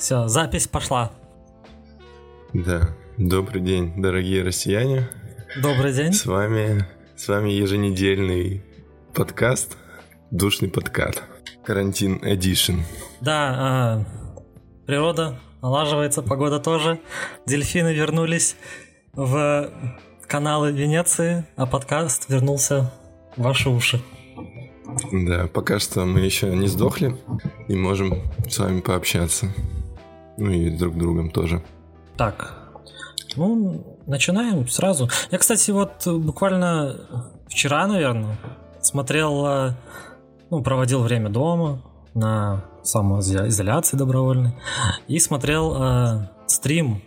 Все, запись пошла. Да. Добрый день, дорогие россияне. Добрый день. С вами, с вами еженедельный подкаст, душный подкат. Карантин Edition. Да, а, природа налаживается, погода тоже. Дельфины вернулись в каналы Венеции, а подкаст вернулся в ваши уши. Да, пока что мы еще не сдохли и можем с вами пообщаться. Ну и друг другом тоже. Так, ну, начинаем сразу. Я, кстати, вот буквально вчера, наверное, смотрел, э, ну, проводил время дома на самоизоляции добровольной и смотрел э, стрим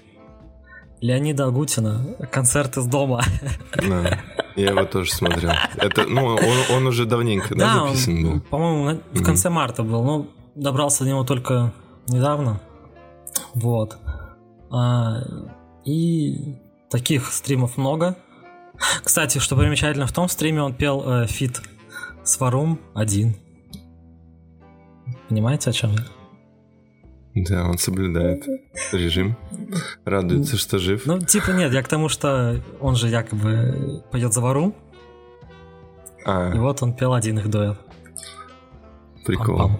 Леонида Агутина «Концерт из дома». Да, я его тоже смотрел. Это, ну, он, он уже давненько, да, да записан он, был? по-моему, в конце mm-hmm. марта был, но добрался до него только недавно. Вот. А, и таких стримов много. Кстати, что примечательно, в том стриме он пел э, фит с Варум один. Понимаете, о чем я? Да, он соблюдает режим, радуется, что жив. Ну, типа нет, я к тому, что он же якобы поет за Варум. А. И вот он пел один их дуэт. Прикол. Пам-пам.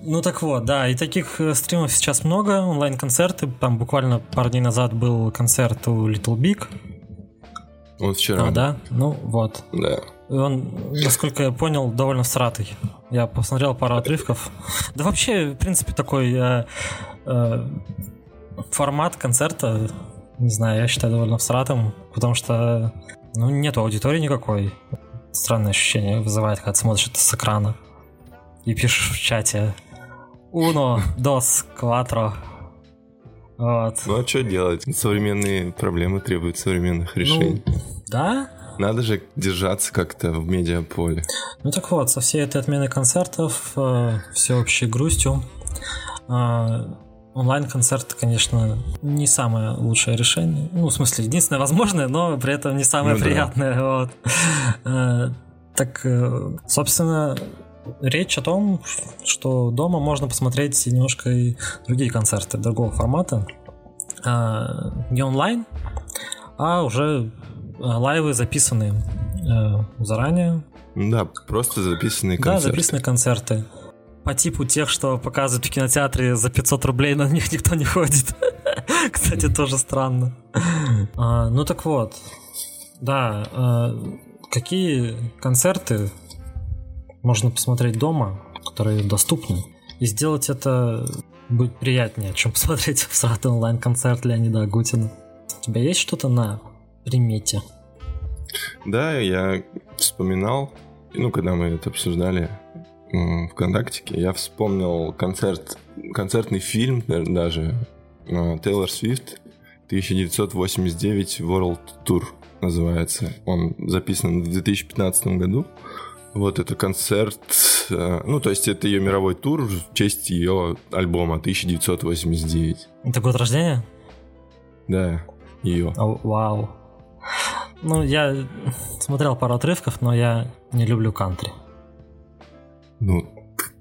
Ну так вот, да, и таких э, стримов сейчас много, онлайн-концерты. Там буквально пару дней назад был концерт у Little Big. Он вчера. А, да? Ну вот. Да. И он, насколько я понял, довольно всратый. Я посмотрел пару отрывков. Да вообще, в принципе, такой э, э, формат концерта, не знаю, я считаю довольно всратым, потому что ну, нету аудитории никакой. Странное ощущение вызывает, когда смотришь это с экрана и пишешь в чате Uno, dos, quattro. Вот. Ну а что делать? Современные проблемы требуют современных решений. Ну, да? Надо же держаться как-то в медиаполе. Ну так вот, со всей этой отмены концертов, э, всеобщей грустью, э, онлайн-концерт, конечно, не самое лучшее решение. Ну, в смысле, единственное возможное, но при этом не самое ну, приятное. Да. Вот. Э, так, э, собственно, речь о том, что дома можно посмотреть немножко и другие концерты другого формата. А, не онлайн, а уже а, лайвы записанные э, заранее. Да, просто записанные концерты. Да, записанные концерты. По типу тех, что показывают в кинотеатре за 500 рублей, на них никто не ходит. Кстати, тоже странно. А, ну так вот, да, какие концерты можно посмотреть дома, которые доступны. И сделать это будет приятнее, чем посмотреть в сратый онлайн-концерт Леонида Агутина. У тебя есть что-то на примете? Да, я вспоминал, ну, когда мы это обсуждали в ВКонтактике, я вспомнил концерт, концертный фильм даже Тейлор Свифт 1989 World Tour называется. Он записан в 2015 году. Вот это концерт, э, ну, то есть это ее мировой тур в честь ее альбома 1989. Это год рождения? Да, ее. О, вау. Ну, я смотрел пару отрывков, но я не люблю кантри. Ну,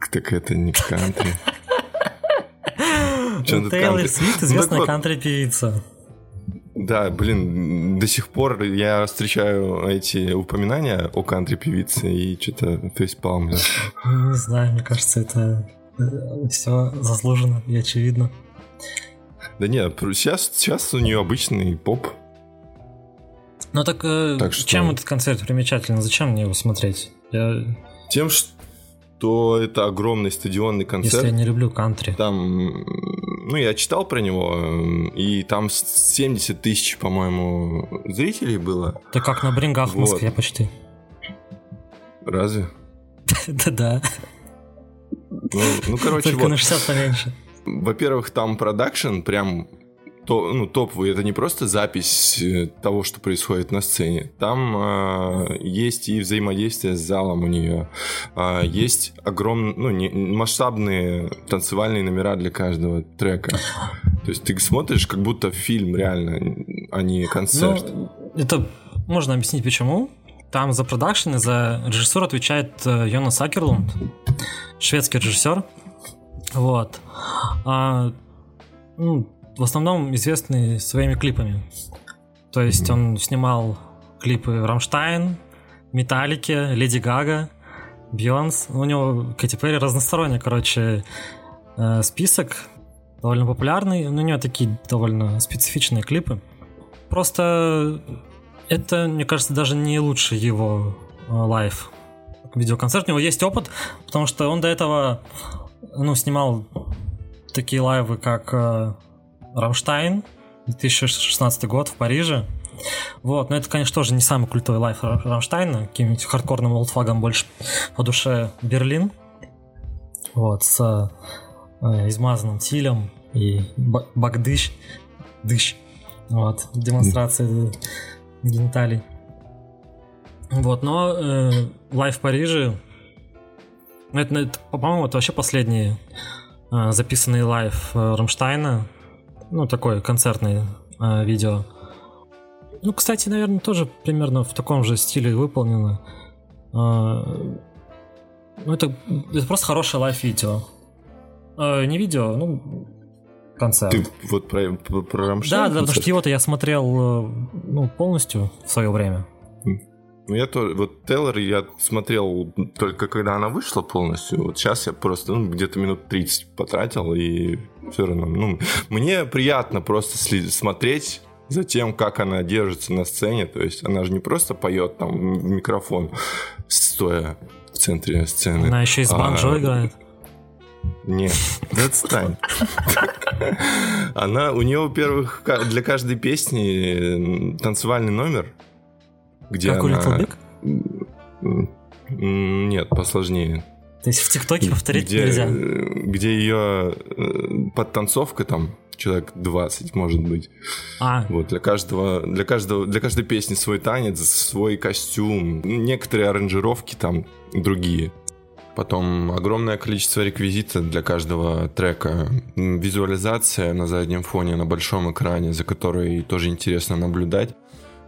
так это не кантри. Тейлор Свифт известная кантри-певица. Да, блин, до сих пор я встречаю эти упоминания о кантри-певице и что-то фейспалм. Не знаю, мне кажется, это э, все заслуженно и очевидно. Да нет, сейчас, сейчас у нее обычный поп. Ну так, э, так что... чем этот концерт примечателен? Зачем мне его смотреть? Я... Тем, что это огромный стадионный концерт. Если я не люблю кантри. Там ну, я читал про него, и там 70 тысяч, по-моему, зрителей было. Это как на брингах в Москве почти. Разве? Да-да. Ну, ну, короче, Только на 60 поменьше. Во-первых, там продакшн прям то, ну, топовый, это не просто запись э, того, что происходит на сцене. Там э, есть и взаимодействие с залом у нее, э, есть огромные, ну, не, масштабные танцевальные номера для каждого трека. То есть ты смотришь, как будто фильм реально, а не концерт. Ну, это можно объяснить почему. Там за продакшн и за режиссуру отвечает э, Йонас Акерлунд, шведский режиссер. Вот. А, ну, в основном известный своими клипами. То есть он снимал клипы Рамштайн, Металлики, Леди Гага, Бейонсе. У него Кэти Перри разносторонний, короче, э, список. Довольно популярный. Но у него такие довольно специфичные клипы. Просто это, мне кажется, даже не лучший его э, live видеоконцерт. У него есть опыт, потому что он до этого ну, снимал такие лайвы, как э, Рамштайн, 2016 год в Париже. Вот, но это, конечно, тоже не самый культовый live Рамштайна, каким-нибудь хардкорным олдфагом больше по душе Берлин. Вот, с э, измазанным Тиллем и Bück dich, dich, вот, демонстрация гениталий. Вот, но э, live в Париже, ну, это, это по-моему, это вообще последний э, записанный live э, Рамштайна, ну, такой концертный э, видео. Ну, кстати, наверное, тоже примерно в таком же стиле выполнено. Э, ну, это, это просто хорошее live-видео. Э, не видео, ну, концерт. Ты вот про, про, про Рамштайн? Да, да, потому что его-то я смотрел э, ну, полностью в свое время. Ну, я тоже, вот Тейлор я смотрел только когда она вышла полностью. Вот сейчас я просто ну, где-то минут 30 потратил, и все равно, ну, мне приятно просто смотреть за тем, как она держится на сцене. То есть она же не просто поет там в микрофон, стоя в центре сцены. Она еще и с банджо а... играет. Нет, отстань. Она, у нее, во-первых, для каждой песни танцевальный номер, где как она... у Little Big? Нет, посложнее. То есть в ТикТоке повторить где, нельзя? Где ее э, подтанцовка там человек 20, может быть. А. Вот, для каждого, для каждого, для каждой песни свой танец, свой костюм, некоторые аранжировки там другие. Потом огромное количество реквизита для каждого трека. Визуализация на заднем фоне, на большом экране, за которой тоже интересно наблюдать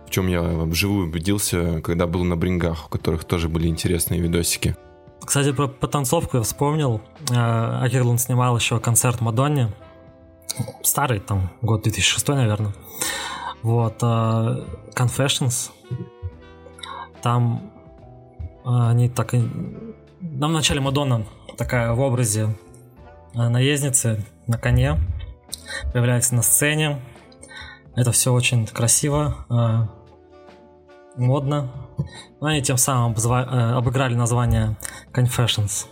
в чем я вживую убедился, когда был на брингах, у которых тоже были интересные видосики. Кстати, про потанцовку я вспомнил. Э, Акерлун снимал еще концерт Мадонне. Старый, там, год 2006, наверное. Вот. Э, Confessions. Там э, они так и... Там в начале Мадонна такая в образе наездницы на коне появляется на сцене. Это все очень красиво модно. Но они тем самым обзва- э, обыграли название Confessions.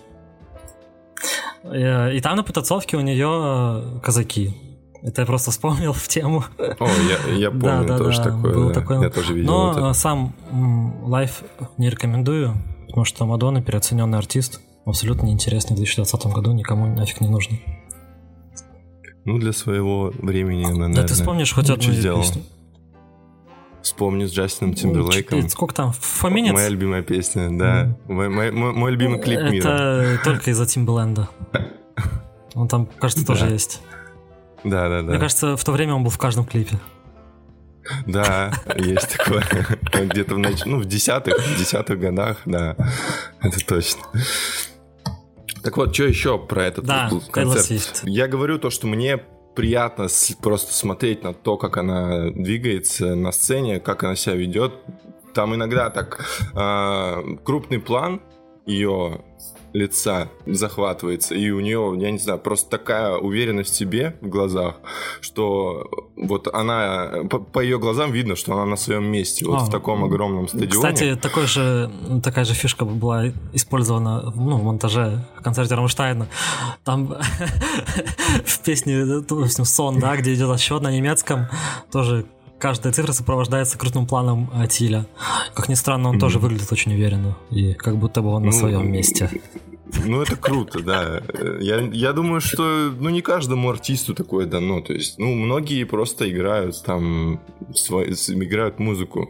Э, и там на потанцовке у нее э, казаки. Это я просто вспомнил в тему. О, я, я помню да, да, тоже да, такое. Был да. такой. Я тоже видел Но это. сам лайф не рекомендую, потому что Мадонна переоцененный артист. Абсолютно неинтересный в 2020 году, никому нафиг не нужен. Ну, для своего времени наверное, Да ты вспомнишь хоть одну песню? Вспомню с Джастином Тимберлейком. Сколько там? Фоминец? Моя любимая песня, да. Mm. Мой, мой, мой, мой любимый клип Это мира. Это только из-за Тимберленда. Он там, кажется, тоже есть. Да, да, да. Мне кажется, в то время он был в каждом клипе. Да, есть такое. Где-то в, нач... ну, в десятых, в десятых годах, да. Это точно. Так вот, что еще про этот да, концерт? Я говорю то, что мне приятно просто смотреть на то, как она двигается на сцене, как она себя ведет. Там иногда так э, крупный план ее лица захватывается, и у нее, я не знаю, просто такая уверенность в себе в глазах, что вот она, по, по ее глазам видно, что она на своем месте, вот а, в таком огромном стадионе. Кстати, такой же, такая же фишка была использована ну, в монтаже в концерте Рамштайна. Там в песне, допустим, «Сон», да, где идет отсчет на немецком, тоже каждая цифра сопровождается крупным планом Тиля. Как ни странно, он mm-hmm. тоже выглядит очень уверенно. И как будто бы он ну, на своем месте. Ну, это круто, да. Я, я думаю, что ну, не каждому артисту такое дано. То есть, ну, многие просто играют там, свой, играют музыку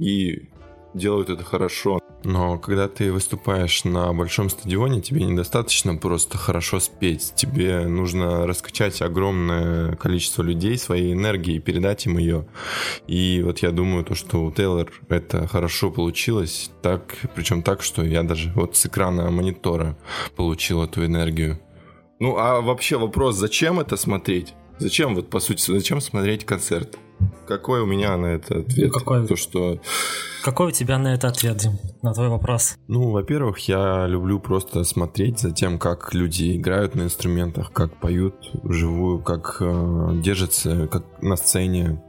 и делают это хорошо. Но когда ты выступаешь на большом стадионе, тебе недостаточно просто хорошо спеть. Тебе нужно раскачать огромное количество людей своей энергией передать им ее. И вот я думаю, то, что у Тейлор это хорошо получилось, так, причем так, что я даже вот с экрана монитора получил эту энергию. Ну, а вообще вопрос, зачем это смотреть? Зачем, вот по сути, зачем смотреть концерт? Какой у меня на это ответ? Ну, какой? То, что... Какой у тебя на это ответ, Дим, на твой вопрос? Ну, во-первых, я люблю просто смотреть за тем, как люди играют на инструментах, как поют вживую, как э, держатся как на сцене,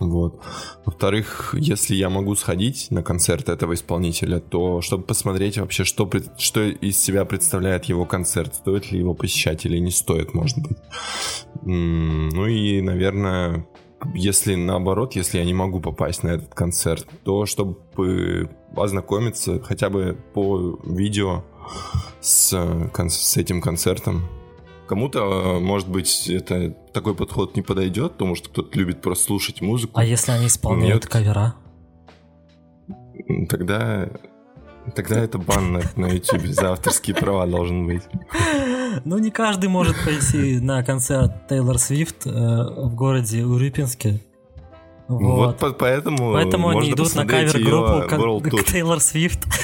вот. Во-вторых, если я могу сходить на концерт этого исполнителя, то чтобы посмотреть вообще, что, что из себя представляет его концерт, стоит ли его посещать или не стоит, может быть. Ну и, наверное, если наоборот, если я не могу попасть на этот концерт, то чтобы ознакомиться хотя бы по видео с, с этим концертом, Кому-то, может быть, это такой подход не подойдет, потому что кто-то любит просто слушать музыку. А если они исполняют Нет. кавера? Тогда Тогда это бан на, на YouTube за авторские права должен быть. Ну, не каждый может пойти на концерт Тейлор Свифт э, в городе Урюпинске. Вот, вот поэтому Поэтому они идут на кавер-группу Тейлор Свифт.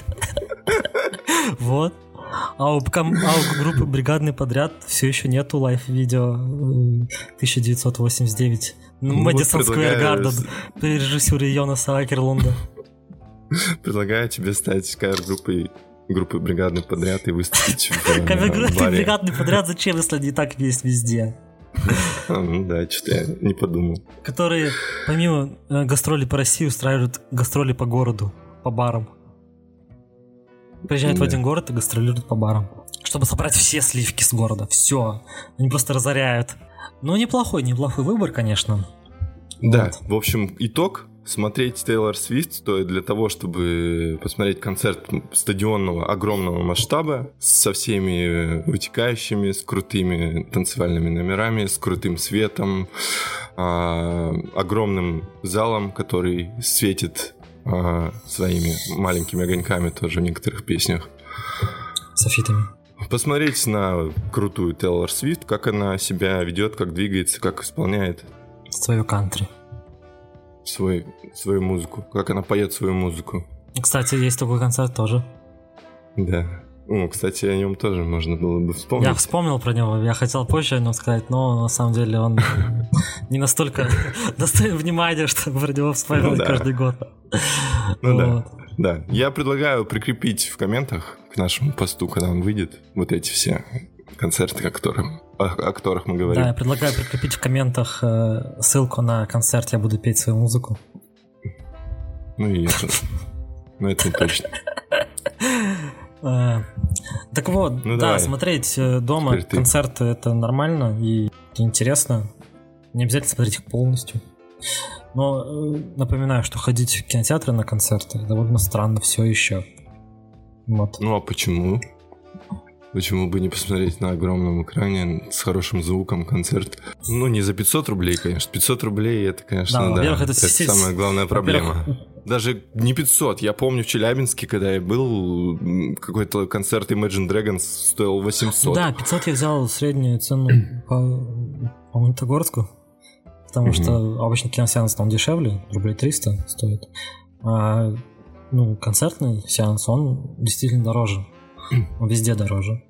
Вот. А у, а у группы «Бригадный подряд» все еще нету live-видео 1989. Ну, Мэдисон Сквер Гарден при режиссуре Йонаса Акерлунда. Предлагаю тебе стать кавер-группой группы «Бригадный подряд» и выступить в Кавер-группы «Бригадный подряд» зачем, если они так есть везде? А, ну да, что-то я не подумал. Которые помимо э, гастролей по России устраивают гастроли по городу, по барам. Приезжают в один город и гастролируют по барам. Чтобы собрать все сливки с города. Все. Они просто разоряют. Ну, неплохой, неплохой выбор, конечно. Да, вот. в общем, итог. Смотреть Тейлор Свифт стоит для того, чтобы посмотреть концерт стадионного огромного масштаба со всеми вытекающими, с крутыми танцевальными номерами, с крутым светом, а, огромным залом, который светит а, своими маленькими огоньками тоже в некоторых песнях. Софитами. Посмотреть на крутую Тейлор Свифт, как она себя ведет, как двигается, как исполняет. Свою кантри. Свой, свою музыку, как она поет свою музыку. Кстати, есть такой концерт тоже. Да. Ну, кстати, о нем тоже можно было бы вспомнить. Я вспомнил про него, я хотел позже о нем сказать, но на самом деле он не настолько достоин внимания, чтобы про него вспоминать ну каждый год. Ну да. Да, я предлагаю прикрепить в комментах к нашему посту, когда он выйдет, вот эти все концерты, о которых, о, которых мы говорим. Да, я предлагаю прикрепить в комментах э, ссылку на концерт «Я буду петь свою музыку». Ну и это... Ну это не точно. Э, так вот, ну, да, давай. смотреть э, дома концерты это нормально и интересно. Не обязательно смотреть их полностью. Но напоминаю, что ходить в кинотеатры на концерты довольно странно все еще. Вот. Ну а почему? Почему бы не посмотреть на огромном экране с хорошим звуком концерт? Ну, не за 500 рублей, конечно. 500 рублей это, конечно, да. да это, это самая главная проблема. Даже не 500. Я помню в Челябинске, когда я был, какой-то концерт Imagine Dragons стоил 800. Да, 500 я взял среднюю цену по, по Монтагорску. Потому mm-hmm. что обычно киносеанс там дешевле, рублей 300 стоит. А ну, концертный сеанс, он действительно дороже. Везде дороже.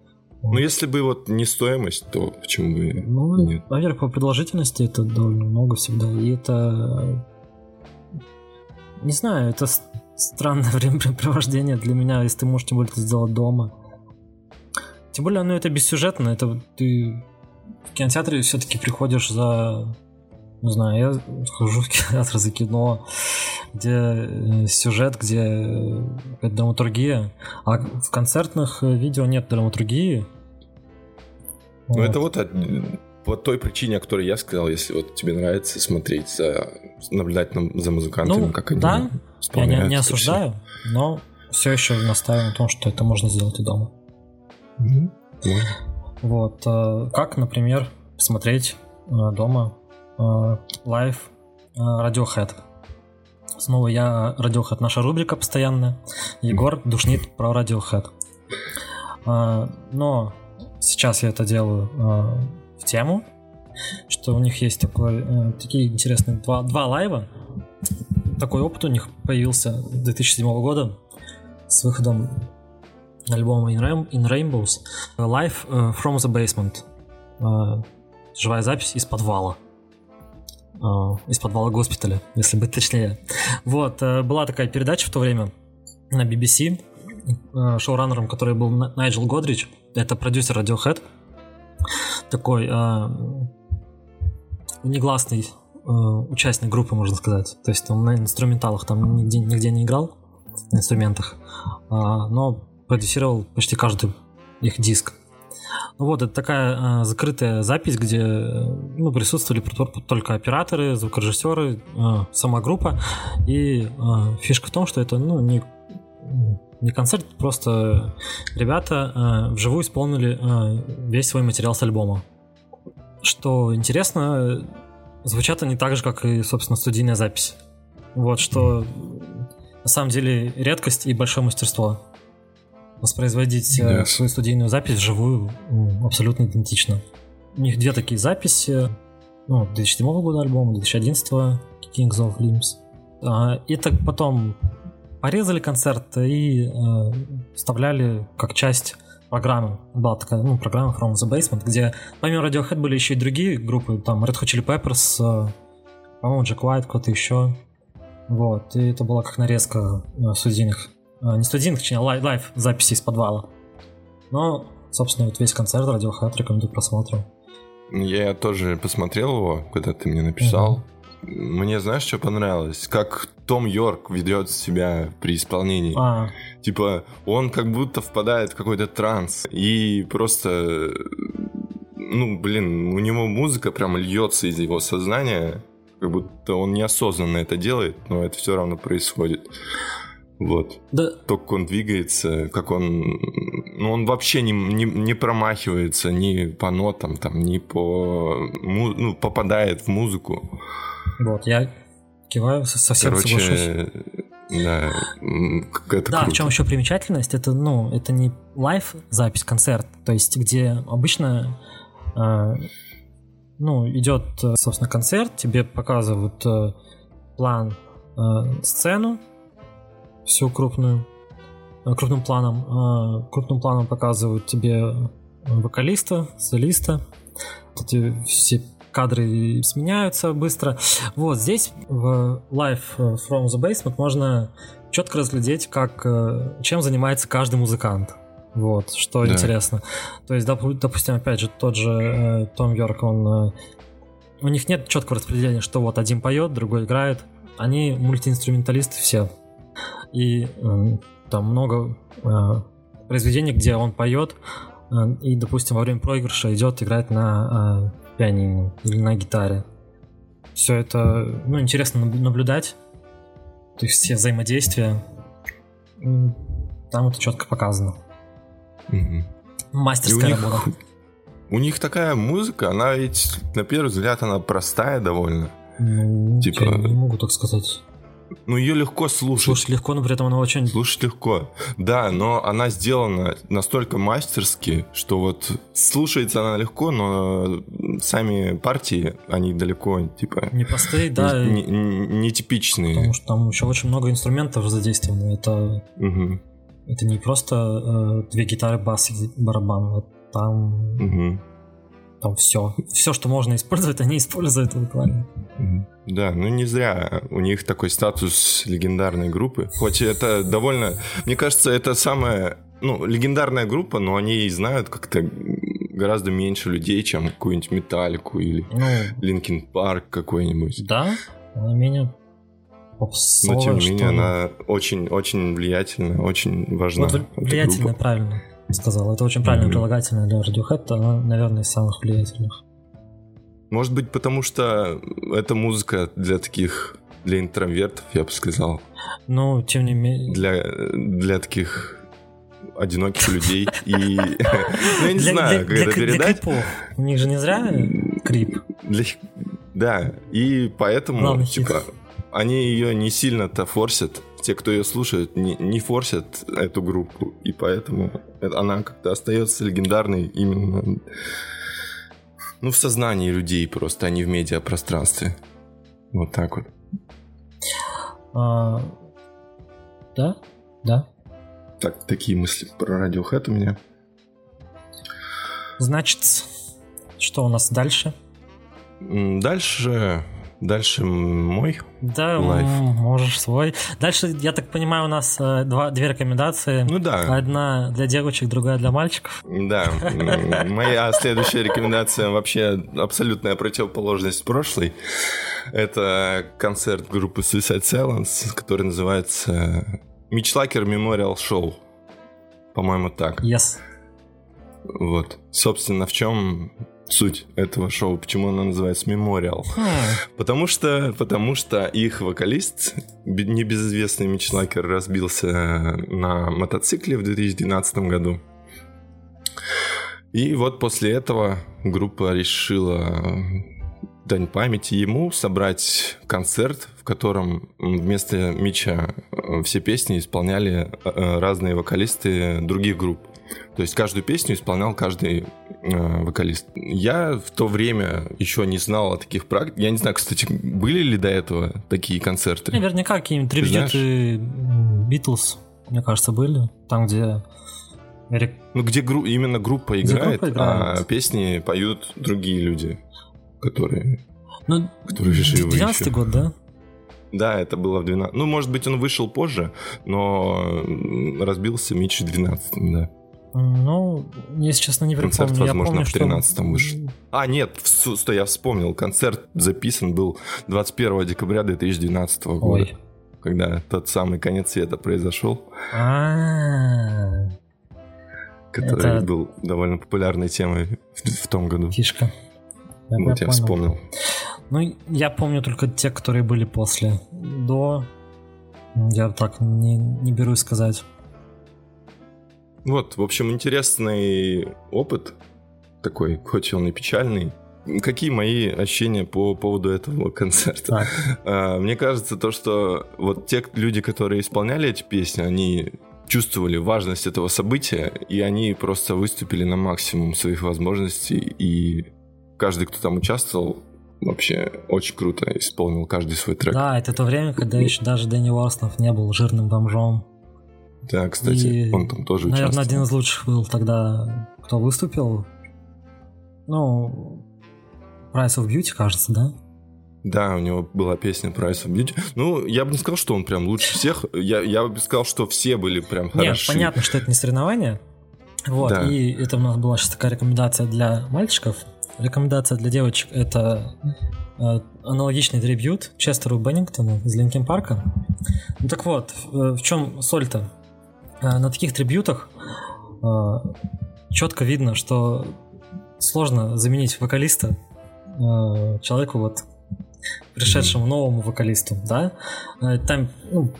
Ну, если бы вот не стоимость, то почему бы ну, нет? Во-первых, по продолжительности это довольно много всегда. И это... Не знаю, это странное времяпрепровождение для меня, если ты можешь тем более это сделать дома. Тем более, ну, это бессюжетно. Это ты в кинотеатре все-таки приходишь за не знаю, я схожу в кинотеатр за кино, где э, сюжет, где э, драматургия, а в концертных э, видео нет драматургии. Ну вот. это вот по той причине, о которой я сказал, если вот тебе нравится смотреть, за, наблюдать за музыкантами, ну, как они да, я не, не осуждаю, все. но все еще настаиваю на том, что это можно сделать и дома. Mm-hmm. Вот. Как, например, смотреть дома live э, Radiohead. Снова я Radiohead, наша рубрика постоянная. Егор душнит про Radiohead. Э, но сейчас я это делаю э, в тему, что у них есть такой, такие интересные два, два лайва. Такой опыт у них появился 2007 года с выходом альбома In, Rainbows. Live from the Basement живая запись из подвала. А, из подвала госпиталя, если быть точнее. Вот, э, была такая передача в то время на BBC, э, шоураннером, который был Найджел Годрич, это продюсер Radiohead, такой э, негласный участник группы, можно сказать. То есть он на инструменталах там нигде, нигде не играл, на инструментах, а, но продюсировал почти каждый их диск. Ну вот, это такая э, закрытая запись, где ну, присутствовали только операторы, звукорежиссеры, э, сама группа. И э, фишка в том, что это ну, не, не концерт, просто ребята э, вживую исполнили э, весь свой материал с альбома. Что интересно, звучат они так же, как и, собственно, студийная запись. Вот, что на самом деле редкость и большое мастерство воспроизводить. Э, свою студийную запись вживую ну, абсолютно идентично. У них две такие записи. Ну, 2007 года альбом, 2011 Kings of Limbs. А, и так потом порезали концерт и э, вставляли как часть программы. Была такая ну, программа From the Basement, где помимо Radiohead были еще и другие группы, там Red Hot Chili Peppers, э, по-моему, Jack White, кто-то еще. Вот, и это была как нарезка студийных не студийных, точнее, лайв, лайв записи из подвала. Но, собственно, вот весь концерт Radiohead рекомендую к просмотру. Я тоже посмотрел его, когда ты мне написал. Угу. Мне знаешь, что понравилось? Как Том Йорк ведет себя при исполнении. А. Типа, он как будто впадает в какой-то транс. И просто... Ну, блин, у него музыка прям льется из его сознания. Как будто он неосознанно это делает, но это все равно происходит. Вот. Да. То, как он двигается, как он... Ну, он вообще не, не, не промахивается ни по нотам, там, ни по... Ну, попадает в музыку. Вот, я киваю, совсем Короче, соглашусь. Да, это да, круто. в чем еще примечательность, это, ну, это не лайв запись, концерт, то есть где обычно э, ну, идет, собственно, концерт, тебе показывают э, план, э, сцену, всю крупную, э, крупным планом. Э, крупным планом показывают тебе вокалиста, солиста. Эти все кадры сменяются быстро. Вот здесь в Live from the Basement можно четко разглядеть, как, э, чем занимается каждый музыкант. Вот, что да. интересно. То есть, допустим, опять же, тот же э, Том Йорк, он... Э, у них нет четкого распределения, что вот один поет, другой играет. Они мультиинструменталисты все. И э, там много э, произведений, где он поет, э, и, допустим, во время проигрыша идет играть на э, пианино или на гитаре. Все это, ну, интересно наблюдать. То есть все взаимодействия. Там это четко показано. Угу. Мастерская и работа. Них, у них такая музыка, она ведь, на первый взгляд, она простая довольно. Ну, типа... Я не могу так сказать. Ну, ее легко слушать. Слушать легко, но при этом она очень... Слушать легко. Да, но она сделана настолько мастерски, что вот слушается она легко, но сами партии, они далеко, типа... Непростые, да. Не, не, не типичные. Потому что там еще очень много инструментов задействовано. Это... Угу. Это не просто э, две гитары, бас и барабан. Это там... Угу там все. Все, что можно использовать, они используют буквально. Да, ну не зря у них такой статус легендарной группы. Хоть это довольно... Мне кажется, это самая... Ну, легендарная группа, но они и знают как-то гораздо меньше людей, чем какую-нибудь Металлику или ну, Linkin Park какой-нибудь. Да, она менее попсовая, Но тем не менее, она очень-очень влиятельная, очень важна. Вот влиятельная, правильно сказал. Это очень правильное mm-hmm. прилагательное для Radiohead, она, наверное, из самых влиятельных. Может быть, потому что это музыка для таких, для интровертов, я бы сказал. Ну, тем не менее... Для, для таких одиноких людей и... Ну, я не знаю, как это передать. У них же не зря крип. Да, и поэтому, типа, они ее не сильно-то форсят, те, кто ее слушает, не, не форсят эту группу, поэтому она как-то остается легендарной именно ну, в сознании людей просто, а не в медиапространстве. Вот так вот. А, да, да. Так, такие мысли про Radiohead у меня. Значит, что у нас дальше? Дальше Дальше мой Да, лайф. можешь свой. Дальше, я так понимаю, у нас э, два, две рекомендации. Ну да. Одна для девочек, другая для мальчиков. Да. Моя следующая рекомендация вообще абсолютная противоположность прошлой. Это концерт группы Suicide Silence, который называется Мич Лакер Memorial Show. По-моему, так. Yes. Вот. Собственно, в чем суть этого шоу, почему оно называется. Хм. Потому что, потому что их вокалист, небезызвестный Мич Лакер, разбился на мотоцикле в 2012 году. И вот после этого группа решила дань памяти ему собрать концерт, в котором вместо Мича все песни исполняли э, разные вокалисты других групп. То есть каждую песню исполнял каждый э, вокалист. Я в то время еще не знал о таких практиках. Я не знаю, кстати, были ли до этого такие концерты? Наверняка какие-нибудь трибьюты Битлз, мне кажется, были. Там, где ну, где гру- именно группа играет, группа играет, а песни поют другие люди, которые, ну, которые живы 12 год, да? Да, это было в 12 Ну, может быть, он вышел позже, но разбился Митч в 12 да. Ну, если честно, не Концерт, припомню. возможно, я помню, в 13 что... вышел. А, нет, стой, я вспомнил. Концерт записан был 21 декабря 2012 года. Ой. Когда тот самый конец света произошел. А. Который Это... был довольно популярной темой в, том году. Фишка. вот я вспомнил. Ну, я помню только те, которые были после. До... Я так не, не берусь сказать. Вот, в общем, интересный опыт такой, хоть он и печальный. Какие мои ощущения по поводу этого концерта? А, мне кажется, то, что вот те люди, которые исполняли эти песни, они чувствовали важность этого события, и они просто выступили на максимум своих возможностей, и каждый, кто там участвовал, вообще очень круто исполнил каждый свой трек. Да, это то время, когда еще даже Дэнни Уорснов не был жирным бомжом. Да, кстати, и, он там тоже наверное, участвовал. один из лучших был тогда, кто выступил. Ну, Price of Beauty, кажется, да? Да, у него была песня Price of Beauty. Ну, я бы не сказал, что он прям лучше всех. Я, я бы сказал, что все были прям хороши. Нет, понятно, что это не соревнование. Вот, да. и это у нас была сейчас такая рекомендация для мальчиков. Рекомендация для девочек — это э, аналогичный трибют Честеру Беннингтону из Линкен Парка. Ну так вот, в чем соль-то? Э, на таких трибютах э, четко видно, что сложно заменить вокалиста э, человеку вот пришедшему новому вокалисту, да? Там ну,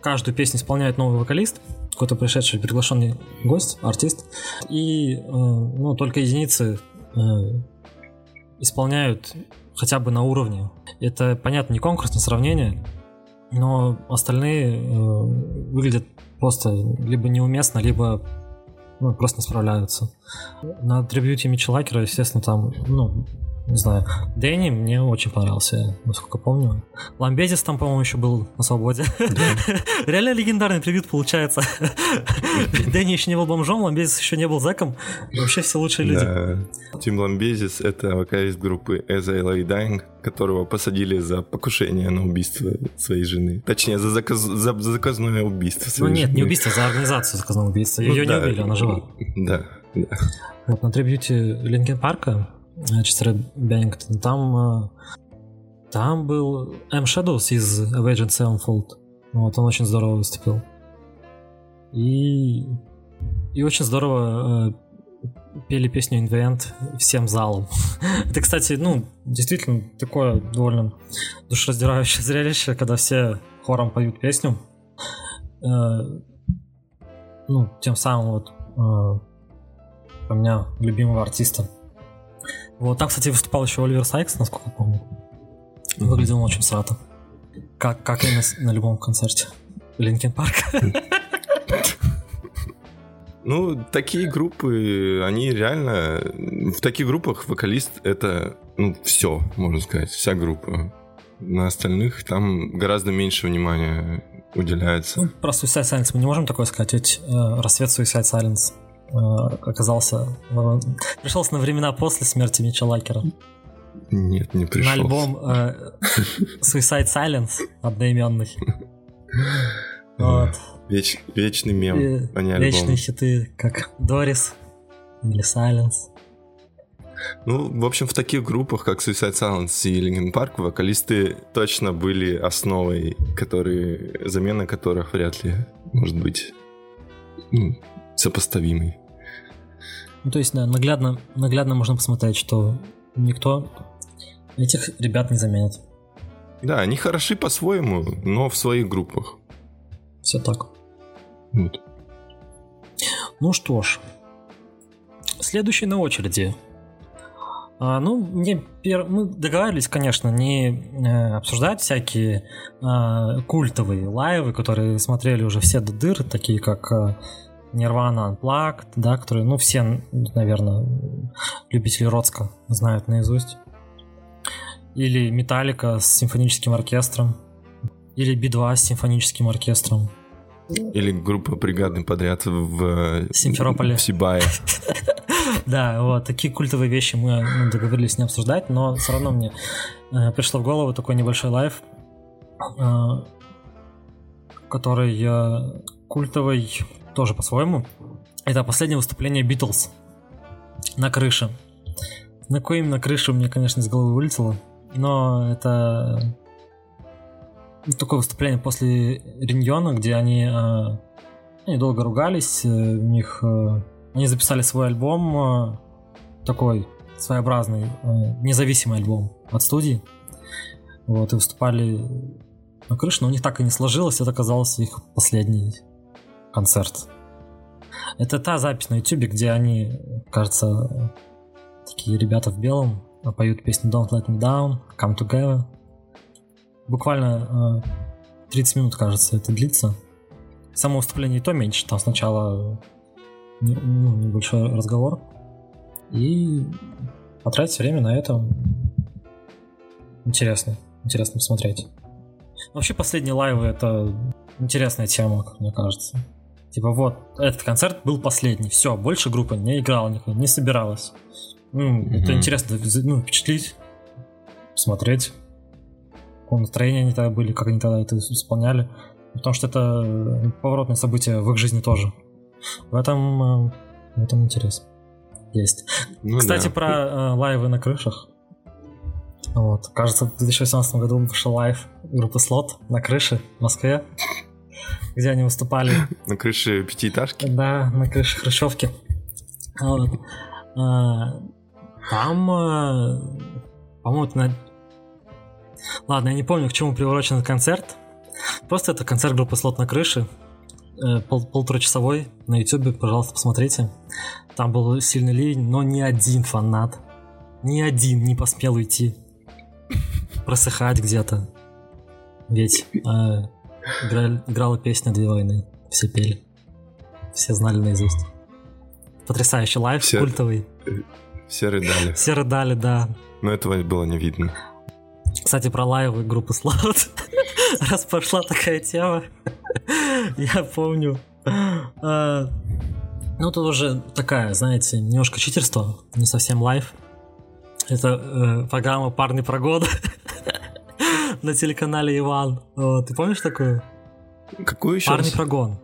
каждую песню исполняет новый вокалист, какой-то пришедший приглашенный гость, артист, и ну, только единицы исполняют хотя бы на уровне. Это, понятно, не конкурсное сравнение, но остальные выглядят просто либо неуместно, либо ну, просто не справляются. На Митча Лакера, естественно, там, ну, не знаю, Дэнни мне очень понравился, насколько помню. Ламбезис там, по-моему, еще был на свободе. Реально легендарный трибют получается. Дэнни еще не был бомжом, Ламбезис еще не был зэком. Вообще все лучшие люди. Тим Ламбезис — это вокалист группы As I Lay Dying, которого посадили за покушение на убийство своей жены. Точнее, за, заказ... за заказное убийство своей Ну нет, жены. не убийство, за организацию заказного убийства. Ее ну, не убили, она жива. Да, да. Вот на трибьюте Линкен Парка Честера Беннингтон. Там, э, там был М. Shadows из Avenged Sevenfold. Вот, он очень здорово выступил. И, и очень здорово э, пели песню Invent всем залом. Это, кстати, ну, действительно такое довольно душераздирающее зрелище, когда все хором поют песню. Э, ну, тем самым вот у меня любимого артиста вот там, кстати, выступал еще Оливер Сайкс, насколько помню. Выглядел он очень срато. Как, как и на, на любом концерте. Линкен Парк. Ну, такие группы, они реально... В таких группах вокалист — это, ну, все, можно сказать, вся группа. На остальных там гораздо меньше внимания уделяется. Ну, про Suicide Silence мы не можем такое сказать, ведь э, рассвет Suicide Silence оказался... Пришелся на времена после смерти Митча Лакера. Нет, не пришел. На альбом э, Suicide Silence одноименный. Вот. Веч, вечный мем, И а не альбом. вечные хиты, как Дорис или Silence. Ну, в общем, в таких группах, как Suicide Silence и Linkin Park, вокалисты точно были основой, которые, замена которых вряд ли может быть ну, сопоставимой. Ну, то есть, да, наглядно, наглядно можно посмотреть, что никто этих ребят не заменит. Да, они хороши по-своему, но в своих группах. Все так. Вот. Ну что ж, следующий на очереди. А, ну, мне пер... мы договаривались, конечно, не э, обсуждать всякие э, культовые лайвы, которые смотрели уже все до дыр, такие как э, Nirvana Unplugged, да, которые, ну, все, наверное, любители Роцка знают наизусть. Или Металлика с симфоническим оркестром. Или Би-2 с симфоническим оркестром. Или группа бригадный подряд в Симферополе. В Сибае. Да, вот такие культовые вещи мы договорились не обсуждать, но все равно мне э, пришло в голову такой небольшой лайв, э, который э, культовый тоже по-своему. Это последнее выступление Битлз на крыше. На какой именно крыше мне, конечно, из головы вылетело, но это такое выступление после Риньона, где они, э, они долго ругались, э, у них э, они записали свой альбом такой своеобразный, независимый альбом от студии. Вот, и выступали на крыше, но у них так и не сложилось, это оказался их последний концерт. Это та запись на YouTube, где они, кажется, такие ребята в белом поют песню Don't Let Me Down, Come Together. Буквально 30 минут, кажется, это длится. Само выступление и то меньше, там сначала ну, небольшой разговор. И потратить время на это интересно. Интересно посмотреть. Вообще последние лайвы это интересная тема, как мне кажется. Типа вот, этот концерт был последний, все, больше группа не играла никуда, не собиралась. Ну, mm-hmm. Это интересно, ну, впечатлить, смотреть, какое настроение они тогда были, как они тогда это исполняли. Потому что это поворотное событие в их жизни тоже. В этом, э, в этом интерес есть. Ну, Кстати, да. про э, лайвы на крышах. Вот. Кажется, в 2018 году вышел лайв группы Слот на крыше в Москве, где они выступали. На крыше пятиэтажки? Да, на крыше хрущевки. Вот. А, там, э, по-моему, на... Ладно, я не помню, к чему приурочен этот концерт. Просто это концерт группы Слот на крыше. Э, пол полуторачасовой на YouTube, пожалуйста, посмотрите. Там был сильный ливень, но ни один фанат, ни один не посмел уйти, просыхать где-то. Ведь э, играли, играла песня «Две войны», все пели, все знали наизусть. Потрясающий лайв, все, культовый. Все рыдали. Все рыдали, да. Но этого было не видно. Кстати, про лайвы группы Слот. Раз пошла такая тема, я помню. А, ну, тут уже такая, знаете, немножко читерство, не совсем лайв. Это э, программа «Парни про года» на телеканале Иван. Ты помнишь такое? Какую еще Парни про гон.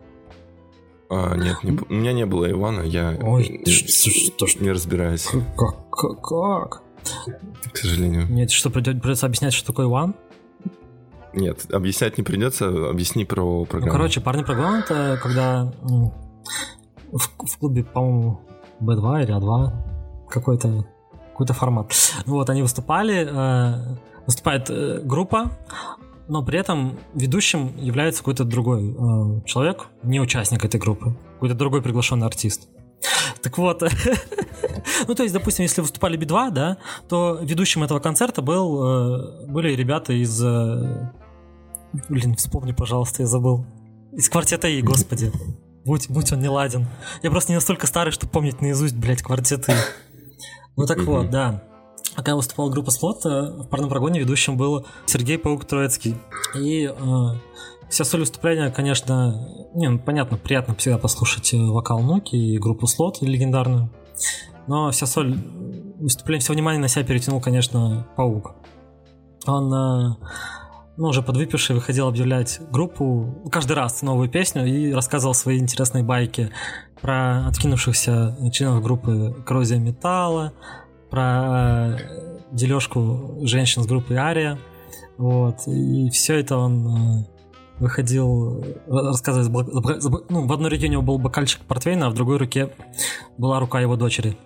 А, нет, не, у меня не было Ивана, я Ой, что, что, не разбираюсь. Как? Как? как? К сожалению. Нет, что, придется объяснять, что такое Иван? Нет, объяснять не придется, объясни про программу. Ну, короче, парни программа это когда в, в клубе, по-моему, B2 или А2 какой-то какой-то формат. Вот, они выступали, э, выступает э, группа, но при этом ведущим является какой-то другой э, человек, не участник этой группы, какой-то другой приглашенный артист. Так вот, ну то есть, допустим, если выступали Би-2, да, то ведущим этого концерта был, э, были ребята из... Э, блин, вспомни, пожалуйста, я забыл. Из квартета И, господи. Будь, будь он не ладен. Я просто не настолько старый, чтобы помнить наизусть, блядь, квартеты. Ну так вот, да. Когда выступала группа Слот, э, в парном прогоне ведущим был Сергей Паук Троицкий. И э, вся соль выступления, конечно, не, ну, понятно, приятно всегда послушать э, вокал Ноки и группу Слот легендарную. Но вся соль выступление всего внимания на себя перетянул, конечно, Паук. Он, э, ну, уже подвыпивший, выходил объявлять группу каждый раз новую песню и рассказывал свои интересные байки про откинувшихся членов группы Коррозия Металла, про э, дележку женщин с группы Ария. Вот. И все это он выходил рассказывать, ну, в одной руке у него был бокальчик портвейна, а в другой руке была рука его дочери.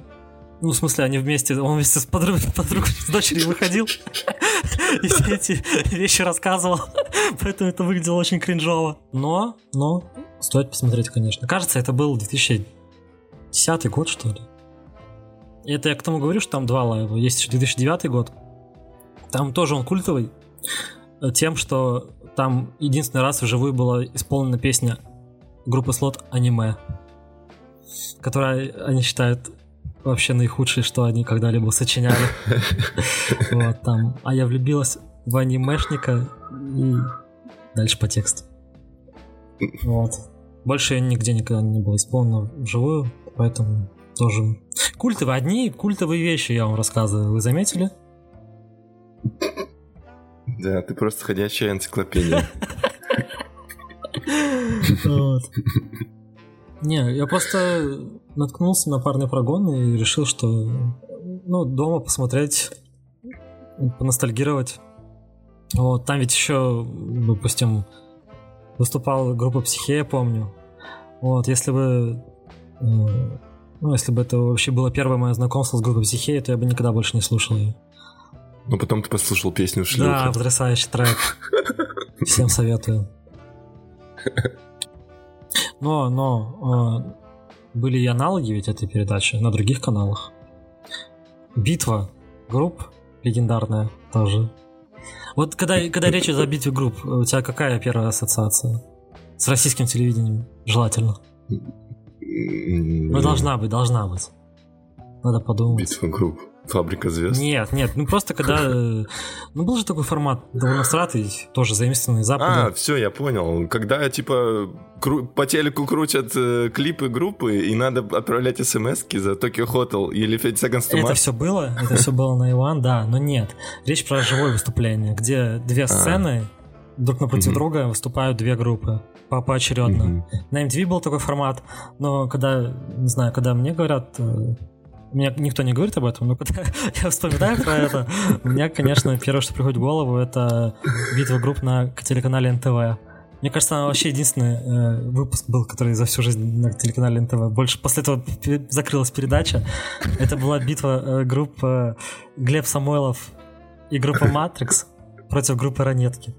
Ну, в смысле, они вместе, он вместе с подругой, подругой с дочерью выходил и все эти вещи рассказывал. Поэтому это выглядело очень кринжово. Но, но, стоит посмотреть, конечно. Кажется, это был 2010 год, что ли. Это я к тому говорю, что там два лайва. Есть еще 2009 год. Там тоже он культовый. Тем, что там единственный раз вживую была исполнена песня группы Слот «Аниме», которая они считают вообще наихудшей, что они когда-либо сочиняли. Вот, там. А я влюбилась в анимешника и дальше по тексту. Вот. Больше нигде никогда не было исполнено вживую, поэтому тоже... Культовые, одни культовые вещи я вам рассказываю, вы заметили? Да, ты просто ходячая энциклопедия. Не, я просто наткнулся на парный прогон и решил, что ну, дома посмотреть, поностальгировать. Вот, там ведь еще, допустим, выступала группа Психея, помню. Вот, если бы э, ну, если бы это вообще было первое мое знакомство с группой Психея, то я бы никогда больше не слушал ее. Ну, потом ты послушал песню «Шлюха». Да, потрясающий трек. Всем советую. Но, но э, были и аналоги ведь этой передачи на других каналах. Битва групп легендарная тоже. Вот когда, когда речь идет о битве групп, у тебя какая первая ассоциация? С российским телевидением, желательно. Ну, должна быть, должна быть. Надо подумать. Битва групп. Фабрика звезд? Нет, нет, ну просто когда... Э, ну был же такой формат довольно сратый, тоже заимствованный Запада. А, все, я понял. Когда, типа, кру... по телеку крутят э, клипы группы, и надо отправлять смс за Tokyo Hotel или 50 Seconds to Mars. Это все было, это все было на Иван, да, но нет. Речь про живое выступление, где две а. сцены друг напротив друга выступают две группы по поочередно. На MTV был такой формат, но когда, не знаю, когда мне говорят э, мне никто не говорит об этом, но когда я вспоминаю про это, у меня, конечно, первое, что приходит в голову, это битва групп на телеканале НТВ. Мне кажется, она вообще единственный э, выпуск был, который за всю жизнь на телеканале НТВ. Больше после этого закрылась передача. Это была битва э, групп э, Глеб Самойлов и группа Матрикс против группы Ранетки.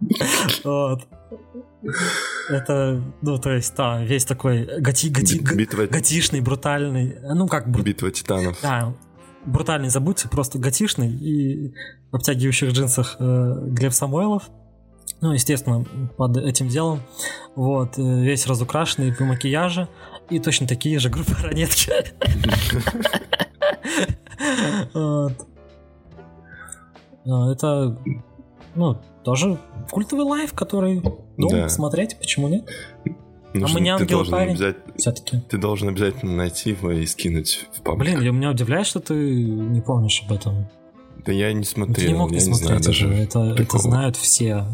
Вот. Это, ну, то есть, да, весь такой готи, готи, Битва... готишный, брутальный, ну, как... Бру... Битва титанов. Да, брутальный, забудьте, просто готишный и в обтягивающих джинсах э, Глеб Самойлов. Ну, естественно, под этим делом. Вот, э, весь разукрашенный в макияже. И точно такие же группы ранетки. А, это, ну, тоже культовый лайф, который дома да. посмотреть, почему нет? Нужно, а мы не ангел парень, обязать... все-таки. Ты должен обязательно найти его и скинуть в паблик. Блин, меня удивляет, что ты не помнишь об этом. Да я не смотрел. Ты не мог не смотреть уже, это, это знают все.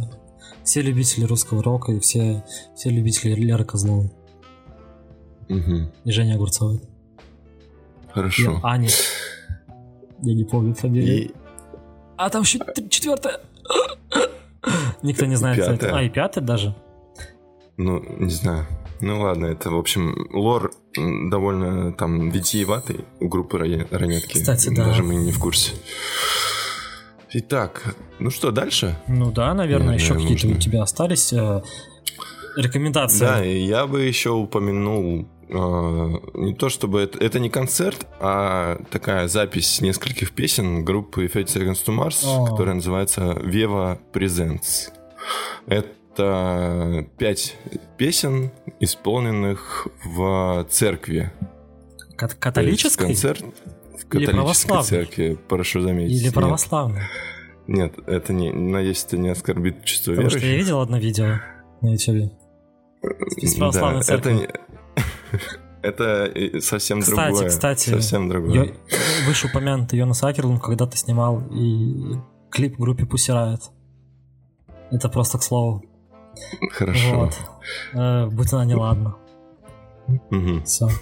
Все любители русского рока и все, все любители Леры Козловой. Угу. И Женя Огурцовой. Хорошо. И Аня. Я не помню фамилию. И... А там еще четвертая. Никто не знает, кто это. А, и пятый даже? Ну, не знаю. Ну ладно, это, в общем, лор довольно там витиеватый у группы Ранетки. Кстати, да. Даже мы не в курсе. Итак, ну что, дальше? Ну да, наверное, еще какие-то у тебя остались э, рекомендации. Да, я бы еще упомянул не то чтобы это, это не концерт, а такая запись нескольких песен группы Fate Seconds to Mars, О. которая называется Viva Presents. Это пять песен, исполненных в церкви. Католической? Концерт в католической церкви, прошу заметить. Или православной? Нет, нет это не, надеюсь, это не оскорбит чувство Потому верующих. что я видел одно видео на YouTube. Из православной да, церкви. Это, это совсем кстати, другое. Кстати, совсем другое. Я, вышеупомянутый Йонас Акерлун когда-то снимал и клип в группе Pussy Riot. Это просто к слову. Хорошо. Вот. Э, будь она неладна. Угу. Все.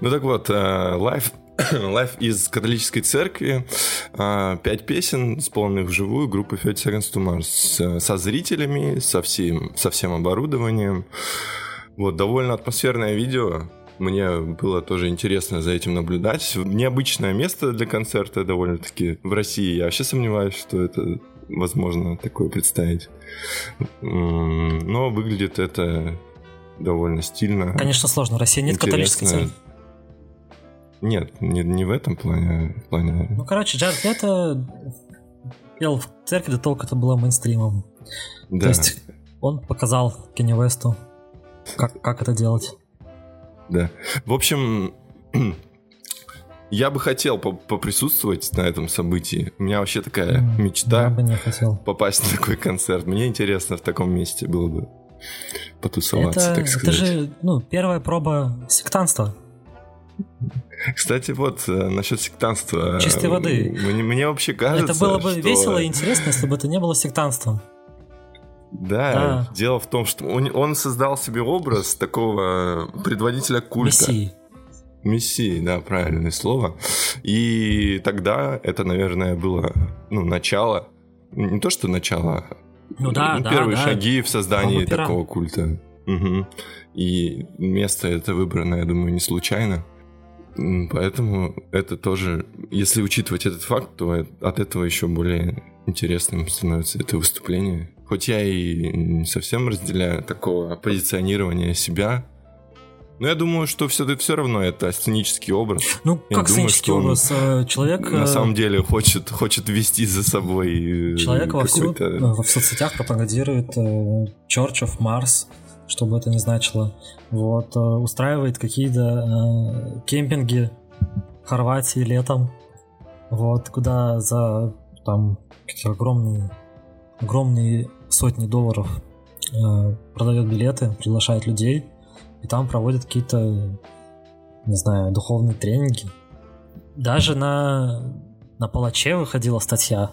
Ну так вот, лайв Лайв из католической церкви, пять песен, исполненных вживую группы 30 Seconds to Mars, со зрителями, со всем, со всем оборудованием. Вот, довольно атмосферное видео, мне было тоже интересно за этим наблюдать. Необычное место для концерта довольно-таки в России. Я вообще сомневаюсь, что это возможно такое представить. Но выглядит это довольно стильно. Конечно, сложно. Россия нет католической церкви. Нет, не, не в этом плане, в плане. Ну, короче, Джаред Лето пел в церкви, да только это было мейнстримом. Да. То есть он показал Кенни Весту, как, как это делать. Да. В общем, я бы хотел поприсутствовать на этом событии. У меня вообще такая mm, мечта я бы не хотел. попасть на такой концерт. Мне интересно в таком месте было бы потусоваться, это, так сказать. Это же ну, первая проба сектанства. Кстати, вот э, насчет сектанства. Чистой воды. Мне, мне вообще кажется, Это было бы что... весело и интересно, если бы это не было сектанством. Да, да, дело в том, что он, он создал себе образ такого предводителя культа. Мессии. Мессии, да, правильное слово. И тогда это, наверное, было ну, начало. Не то, что начало, ну, да, ну, да, первые да. шаги в создании такого культа. Угу. И место это выбрано, я думаю, не случайно. Поэтому это тоже, если учитывать этот факт, то от этого еще более интересным становится это выступление. Хоть я и не совсем разделяю такого позиционирования себя, но я думаю, что все, все равно это сценический образ. Ну, я как думаю, сценический образ? Э, человек... На э, самом деле хочет, хочет вести за собой Человек вовсю в соцсетях пропагандирует Church of Mars, что бы это ни значило. Вот, устраивает какие-то э, кемпинги в Хорватии летом, вот, куда за там какие огромные, огромные сотни долларов э, продает билеты, приглашает людей, и там проводят какие-то, не знаю, духовные тренинги. Даже на, на Палаче выходила статья.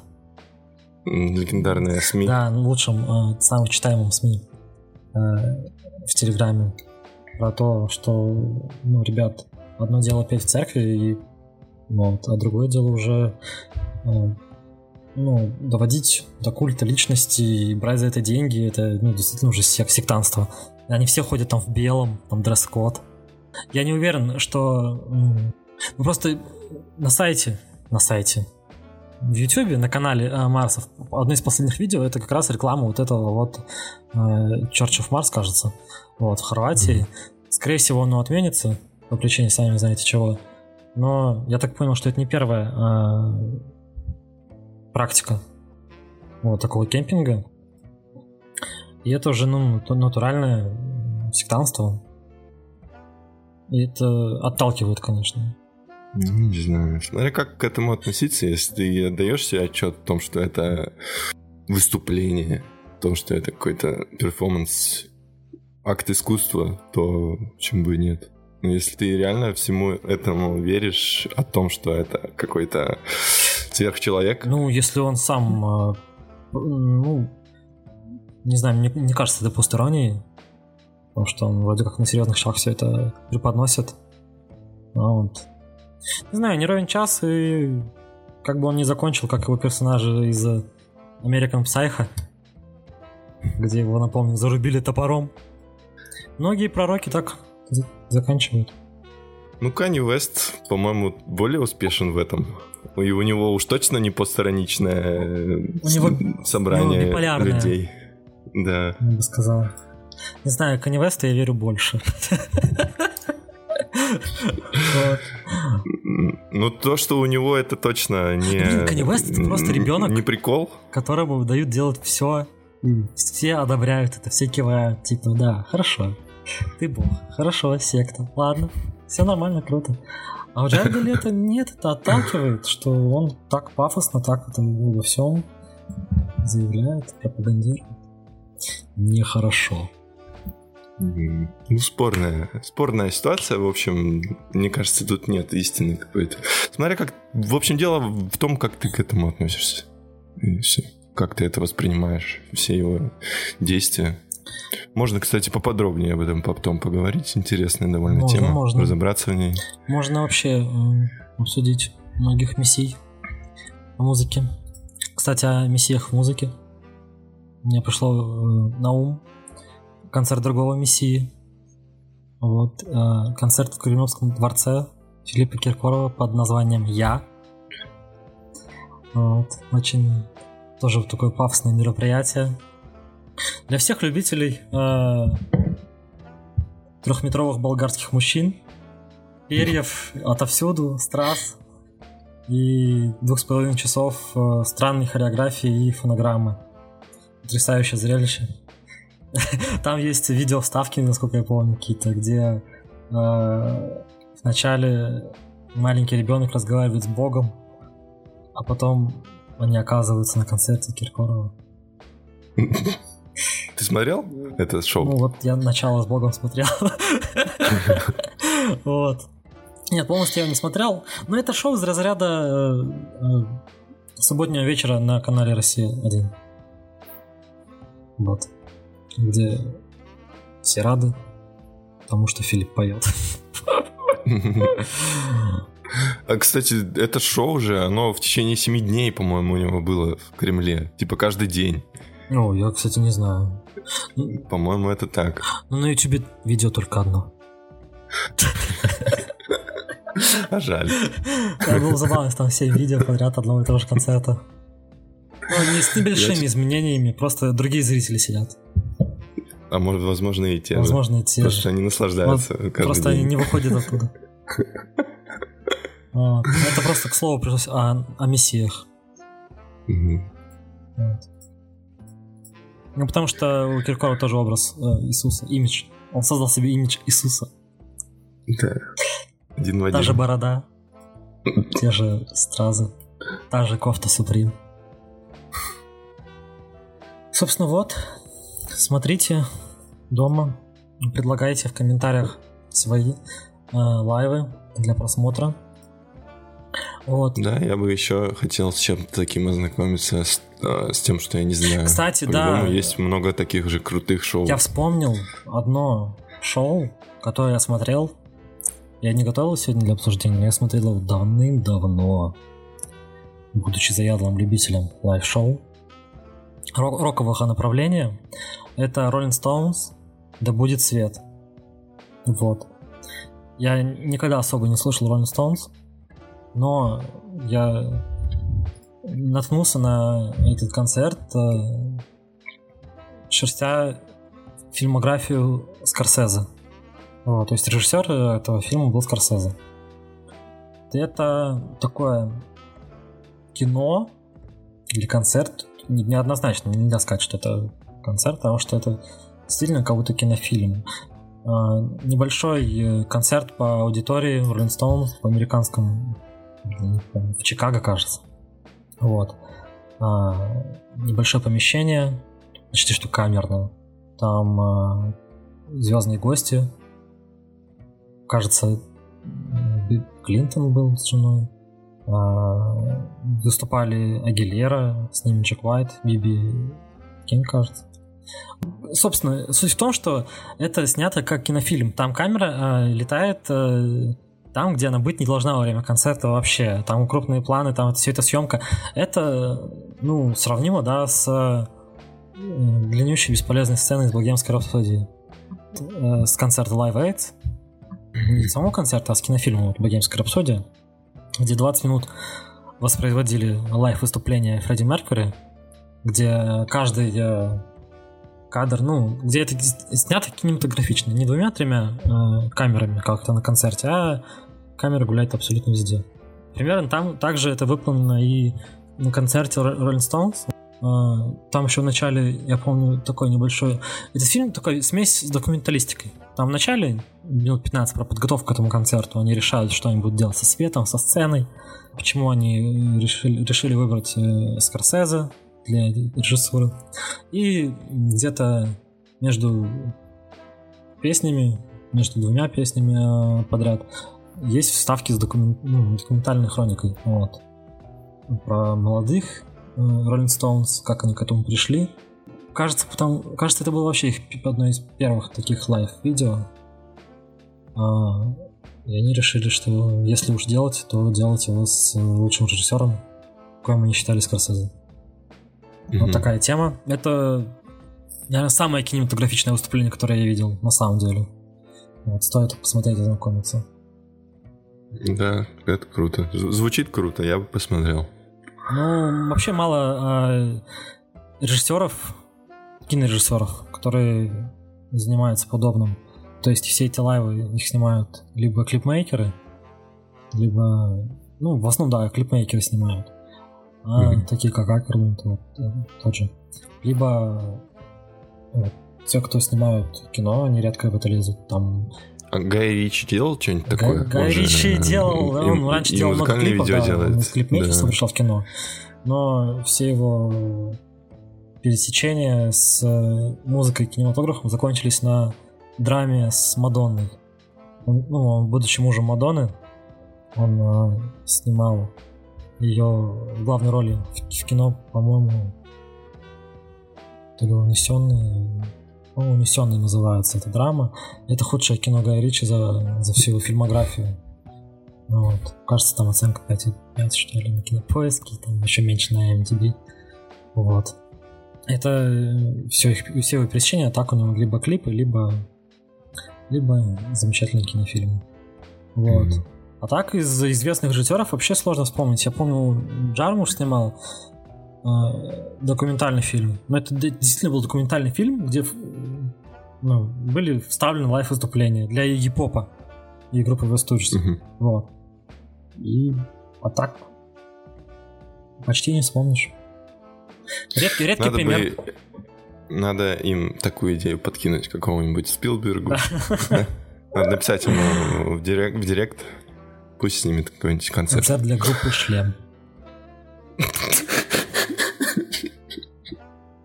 Легендарная СМИ. Да, лучшим, э, самым читаемым СМИ э, в Телеграме. Про то, что, ну, ребят, одно дело петь в церкви, и, вот, а другое дело уже ну, доводить до культа личности и брать за это деньги, это ну, действительно уже сек сектанство. Они все ходят там в белом, там дресс-код. Я не уверен, что... Ну, просто на сайте, на сайте, в YouTube, на канале э, Марсов, одно из последних видео, это как раз реклама вот этого вот э, Church of Mars, кажется, вот, в Хорватии. Скорее всего, оно отменится по причине, сами знаете чего. Но я так понял, что это не первая э, практика вот такого кемпинга. И это уже ну, натуральное сектанство. И это отталкивает, конечно. Ну, не знаю. Смотри, как к этому относиться, если ты отдаешь себе отчет о том, что это выступление, о том, что это какой-то перформанс, акт искусства, то почему бы и нет? Но если ты реально всему этому веришь, о том, что это какой-то сверхчеловек. Ну, если он сам, ну, не знаю, мне, мне кажется, это посторонний, потому что он вроде как на серьезных шагах все это преподносит. А вот. Не знаю, не ровен час, и как бы он не закончил, как его персонажи из American Psycho, где его, напомню, зарубили топором. Многие пророки так заканчивают. Ну, Канни Вест, по-моему, более успешен в этом. И у него уж точно не постраничное у него, собрание у людей. Да. Я бы сказал. Не знаю, Канни Веста я верю больше. Ну, то, что у него это точно не... Канни Вест это просто ребенок. Не прикол. Которому дают делать все. Все одобряют это, все кивают. Типа, да, хорошо. Ты бог. Хорошо, секта. Ладно. Все нормально, круто. А у Джарда Лето нет, это отталкивает, что он так пафосно, так это во всем заявляет, пропагандирует. Нехорошо. Ну, спорная, спорная ситуация, в общем, мне кажется, тут нет истины какой-то. Смотря как, в общем, дело в том, как ты к этому относишься. И все. Как ты это воспринимаешь, все его действия. Можно, кстати, поподробнее об этом потом поговорить. Интересная довольно Можно, тема. можно. Разобраться в ней. Можно вообще м, обсудить многих мессий в музыке. Кстати, о мессиях в музыке. Мне пришло э, на ум концерт другого мессии. Вот, э, концерт в Кремлевском дворце Филиппа Киркорова под названием «Я». Вот, очень тоже такое пафосное мероприятие. Для всех любителей э, трехметровых болгарских мужчин, перьев отовсюду, страз и двух с половиной часов э, странной хореографии и фонограммы. Потрясающее зрелище. Там есть видео вставки, насколько я помню, какие-то, где э, вначале маленький ребенок разговаривает с Богом, а потом они оказываются на концерте Киркорова. Ты смотрел это шоу? Ну вот я начало с Богом смотрел. Вот. Нет, полностью я не смотрел, но это шоу из разряда э, э, субботнего вечера на канале Россия-1. Вот. Где все рады тому, что Филипп поет. А, кстати, это шоу же, оно в течение семи дней, по-моему, у него было в Кремле. Типа каждый день. О, я, кстати, не знаю. По-моему, это так. Ну, на Ютубе видео только одно. А жаль. Это было забавно, там все видео подряд одного и того же концерта. Ну, не с небольшими изменениями, просто другие зрители сидят. А может, возможно, и те же. Возможно, и те Просто же. они наслаждаются Вот Просто они день. не выходят оттуда. Это просто к слову пришлось о, о мессиях. Ну, потому что у Киркорова тоже образ э, Иисуса, имидж. Он создал себе имидж Иисуса. Да. Один в Та же один. борода, те же стразы, та же кофта Суприм. Собственно, вот. Смотрите дома. Предлагайте в комментариях свои э, лайвы для просмотра. Вот. Да, я бы еще хотел с чем-то таким ознакомиться, с, с тем, что я не знаю. Кстати, да. есть много таких же крутых шоу. Я вспомнил одно шоу, которое я смотрел. Я не готовил сегодня для обсуждения, но я смотрел его давным-давно, будучи заядлым любителем лайв-шоу. Рок- рокового направления. Это Rolling Stones «Да будет свет». Вот. Я никогда особо не слушал Rolling Stones, но я наткнулся на этот концерт, э, шерстя фильмографию Скорсезе. Вот, то есть режиссер этого фильма был Скорсезе. Это такое кино или концерт, не- неоднозначно, нельзя сказать, что это концерт, потому что это действительно как будто кинофильм. А, Небольшой э, концерт по аудитории Rolling Stones в американском, в Чикаго, кажется. Вот. А, Небольшое помещение, почти что камерное. Там а, звездные гости. Кажется, Клинтон был с женой. А, Выступали Агилера, с ними Джек Уайт, Биби Кинг, кажется. Собственно, суть в том, что это снято как кинофильм. Там камера а, летает э, там, где она быть не должна во время концерта вообще. Там крупные планы, там все это съемка. Это, ну, сравнимо, да, с э, длиннющей бесполезной сценой из Богемской рапсодии. Э, С концерта Live Aid. Не самого концерта, а с фильма вот, Богемская рапсодия, где 20 минут воспроизводили лайв-выступление Фредди Меркьюри, где каждый э, кадр, ну, где это снято кинематографично, не двумя-тремя э, камерами, как это на концерте, а камера гуляет абсолютно везде. Примерно там также это выполнено и на концерте Rolling Stones. Э, Там еще в начале, я помню, такой небольшой... Этот фильм такой смесь с документалистикой. Там в начале, минут 15 про подготовку к этому концерту, они решают, что они будут делать со светом, со сценой, почему они решили, решили выбрать э, Скорсезе для режиссуры. И где-то между песнями, между двумя песнями э, подряд, есть вставки с документ, ну, документальной хроникой. Вот. Про молодых э, Rolling Stones, как они к этому пришли. Кажется, потом, кажется, это было вообще их одно из первых таких лайв-видео. А, и они решили, что если уж делать, то делать его с лучшим режиссером, коим они считали Скорсезе. Mm-hmm. Вот такая тема. Это, наверное, самое кинематографичное выступление, которое я видел, на самом деле. Вот, стоит посмотреть и ознакомиться. Да, это круто. Звучит круто, я бы посмотрел. Ну, вообще мало а, режиссеров, кинорежиссеров, которые занимаются подобным. То есть все эти лайвы их снимают либо клипмейкеры, либо, ну, в основном, да, клипмейкеры снимают. А mm-hmm. такие как Акерлунд, вот, э, тот же. Либо вот, те, кто снимают кино, они редко в это лезут. Там а Гай Ричи делал что-нибудь такое? Гай Ричи делал, да, он раньше делал много клипов, видео да, делает. он из клипмейкерства да. пришел в кино. Но все его пересечения с музыкой и кинематографом закончились на драме с Мадонной. Он, ну, он, будучи мужем Мадонны, он э, снимал ее в главной роли в, в кино, по-моему, то ли унесенные ну, «Унесенный» называется эта драма. Это худшее кино Гая Ричи за, за всю его фильмографию. Ну, вот. Кажется, там оценка 5, 5 что ли, на кинопоиске, там еще меньше на MDB. Вот. Это э, все, их, все его пересечения, так у него либо клипы, либо, либо замечательные кинофильмы. Вот. Mm-hmm. А так из известных режиссеров вообще сложно вспомнить. Я помню, Джармуш снимал документальный фильм. Но это действительно был документальный фильм, где ну, были вставлены лайв-выступления для Египопа и группы Вестуджес. Угу. Вот. И а так почти не вспомнишь. Редкий, редкий Надо пример. Бы... Надо им такую идею подкинуть какому-нибудь Спилбергу. Надо написать ему в директ, в директ. Пусть снимет какой-нибудь концерт. Концерт для группы «Шлем».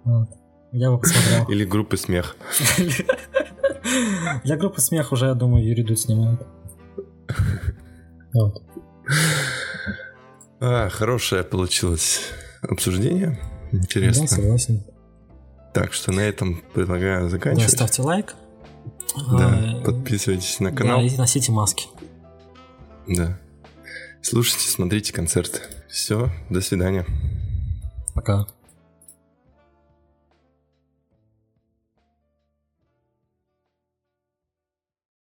Вот. Я бы посмотрел. Или группы смех. Для группы смех уже, я думаю, Юрий Дудь снимает. Вот. А, хорошее получилось обсуждение. Интересно. Да, согласен. Так что на этом предлагаю заканчивать. Да, ставьте лайк. Да, а, подписывайтесь на канал. Да, и носите маски. Да. Слушайте, смотрите концерт. Все, до свидания. Пока.